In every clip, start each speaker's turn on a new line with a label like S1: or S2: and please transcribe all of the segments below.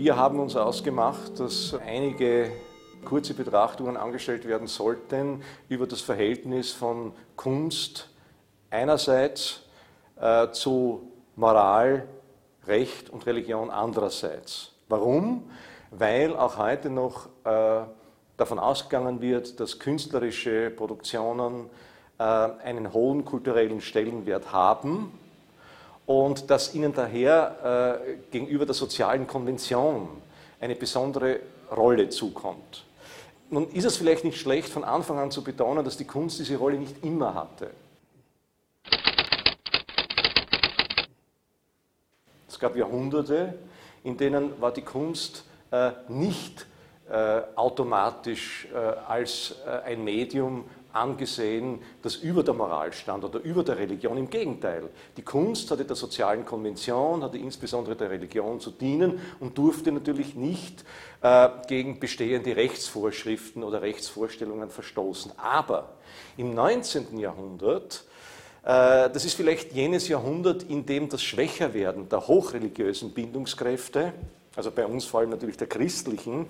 S1: Wir haben uns ausgemacht, dass einige kurze Betrachtungen angestellt werden sollten über das Verhältnis von Kunst einerseits äh, zu Moral, Recht und Religion andererseits. Warum? Weil auch heute noch äh, davon ausgegangen wird, dass künstlerische Produktionen äh, einen hohen kulturellen Stellenwert haben und dass ihnen daher äh, gegenüber der sozialen Konvention eine besondere Rolle zukommt. Nun ist es vielleicht nicht schlecht, von Anfang an zu betonen, dass die Kunst diese Rolle nicht immer hatte. Es gab Jahrhunderte, in denen war die Kunst äh, nicht äh, automatisch äh, als äh, ein Medium angesehen, das über der Moral stand oder über der Religion. Im Gegenteil, die Kunst hatte der sozialen Konvention, hatte insbesondere der Religion zu dienen und durfte natürlich nicht äh, gegen bestehende Rechtsvorschriften oder Rechtsvorstellungen verstoßen. Aber im 19. Jahrhundert äh, das ist vielleicht jenes Jahrhundert, in dem das Schwächerwerden der hochreligiösen Bindungskräfte, also bei uns vor allem natürlich der christlichen,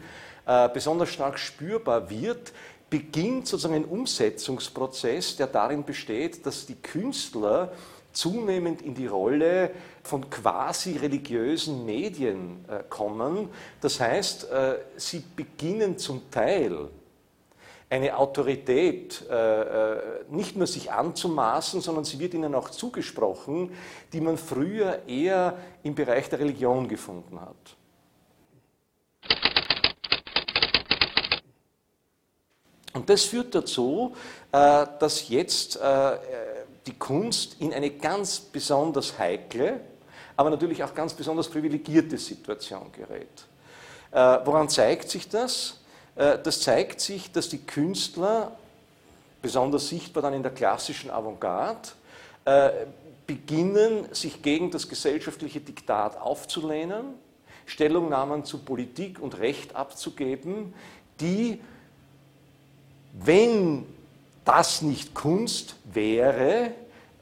S1: äh, besonders stark spürbar wird, beginnt sozusagen ein Umsetzungsprozess, der darin besteht, dass die Künstler zunehmend in die Rolle von quasi religiösen Medien äh, kommen. Das heißt, äh, sie beginnen zum Teil eine Autorität äh, nicht nur sich anzumaßen, sondern sie wird ihnen auch zugesprochen, die man früher eher im Bereich der Religion gefunden hat. Und das führt dazu, äh, dass jetzt äh, die Kunst in eine ganz besonders heikle, aber natürlich auch ganz besonders privilegierte Situation gerät. Äh, woran zeigt sich das? Das zeigt sich, dass die Künstler, besonders sichtbar dann in der klassischen Avantgarde, beginnen, sich gegen das gesellschaftliche Diktat aufzulehnen, Stellungnahmen zu Politik und Recht abzugeben, die wenn das nicht Kunst wäre,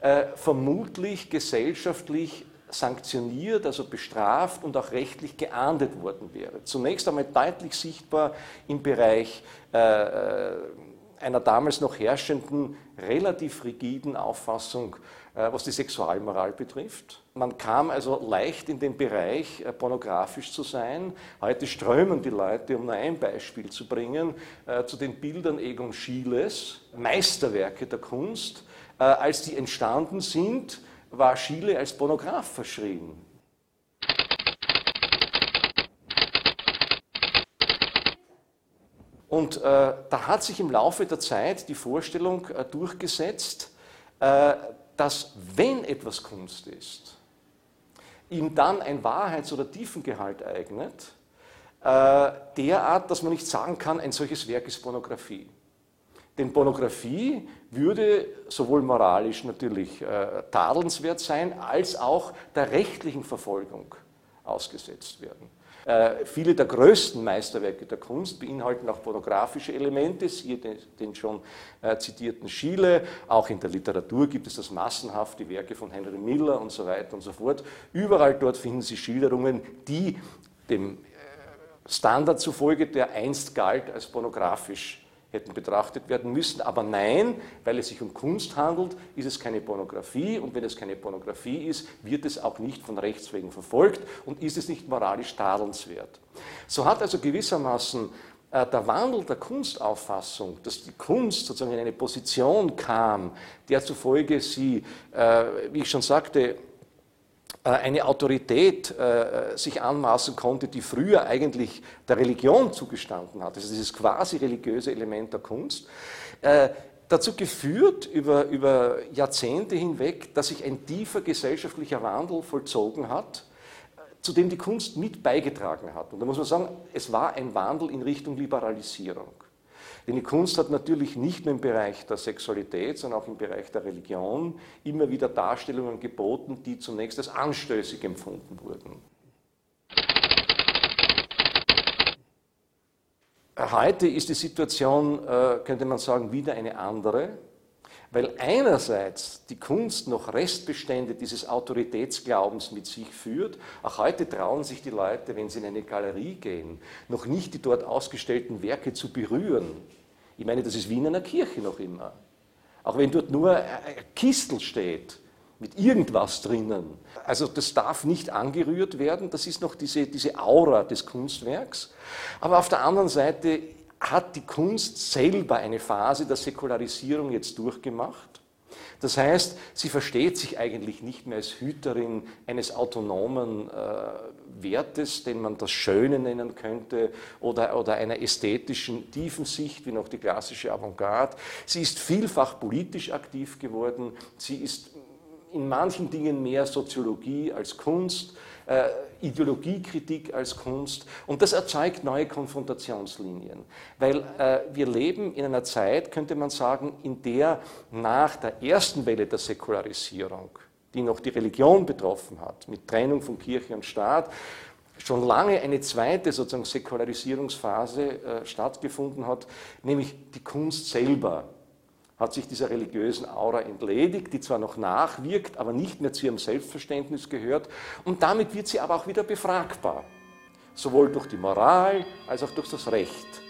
S1: äh, vermutlich gesellschaftlich sanktioniert, also bestraft und auch rechtlich geahndet worden wäre. Zunächst einmal deutlich sichtbar im Bereich äh, äh einer damals noch herrschenden, relativ rigiden Auffassung was die Sexualmoral betrifft. Man kam also leicht in den Bereich, äh, pornografisch zu sein. Heute strömen die Leute, um nur ein Beispiel zu bringen, äh, zu den Bildern Egon Schieles, Meisterwerke der Kunst. Als die entstanden sind, war Schiele als Pornograf verschrien. Und äh, da hat sich im Laufe der Zeit die Vorstellung äh, durchgesetzt, äh, dass wenn etwas Kunst ist, ihm dann ein Wahrheits- oder Tiefengehalt eignet, äh, derart, dass man nicht sagen kann, ein solches Werk ist Pornografie. Denn Pornografie würde sowohl moralisch natürlich äh, tadelnswert sein, als auch der rechtlichen Verfolgung ausgesetzt werden. Äh, viele der größten Meisterwerke der Kunst beinhalten auch pornografische Elemente, siehe den, den schon äh, zitierten Schiele. Auch in der Literatur gibt es das massenhaft, die Werke von Henry Miller und so weiter und so fort. Überall dort finden Sie Schilderungen, die dem äh, Standard zufolge, der einst galt als pornografisch hätten betrachtet werden müssen. Aber nein, weil es sich um Kunst handelt, ist es keine Pornografie und wenn es keine Pornografie ist, wird es auch nicht von Rechts wegen verfolgt und ist es nicht moralisch tadelnswert. So hat also gewissermaßen äh, der Wandel der Kunstauffassung, dass die Kunst sozusagen in eine Position kam, der zufolge sie, äh, wie ich schon sagte, eine Autorität äh, sich anmaßen konnte, die früher eigentlich der Religion zugestanden hat, also dieses quasi religiöse Element der Kunst, äh, dazu geführt über, über Jahrzehnte hinweg, dass sich ein tiefer gesellschaftlicher Wandel vollzogen hat, zu dem die Kunst mit beigetragen hat. Und da muss man sagen, es war ein Wandel in Richtung Liberalisierung. Denn die Kunst hat natürlich nicht nur im Bereich der Sexualität, sondern auch im Bereich der Religion immer wieder Darstellungen geboten, die zunächst als anstößig empfunden wurden. Heute ist die Situation, äh, könnte man sagen, wieder eine andere. Weil einerseits die Kunst noch Restbestände dieses Autoritätsglaubens mit sich führt. Auch heute trauen sich die Leute, wenn sie in eine Galerie gehen, noch nicht die dort ausgestellten Werke zu berühren. Ich meine, das ist wie in einer Kirche noch immer. Auch wenn dort nur ein Kistel steht, mit irgendwas drinnen. Also das darf nicht angerührt werden, das ist noch diese, diese Aura des Kunstwerks. Aber auf der anderen Seite hat die Kunst selber eine Phase der Säkularisierung jetzt durchgemacht. Das heißt, sie versteht sich eigentlich nicht mehr als Hüterin eines autonomen äh, Wertes, den man das Schöne nennen könnte, oder, oder einer ästhetischen tiefen Sicht, wie noch die klassische Avantgarde. Sie ist vielfach politisch aktiv geworden. Sie ist in manchen Dingen mehr Soziologie als Kunst, äh, Ideologiekritik als Kunst. Und das erzeugt neue Konfrontationslinien, weil äh, wir leben in einer Zeit, könnte man sagen, in der nach der ersten Welle der Säkularisierung, die noch die Religion betroffen hat, mit Trennung von Kirche und Staat, schon lange eine zweite sozusagen Säkularisierungsphase äh, stattgefunden hat, nämlich die Kunst selber hat sich dieser religiösen Aura entledigt, die zwar noch nachwirkt, aber nicht mehr zu ihrem Selbstverständnis gehört. Und damit wird sie aber auch wieder befragbar, sowohl durch die Moral als auch durch das Recht.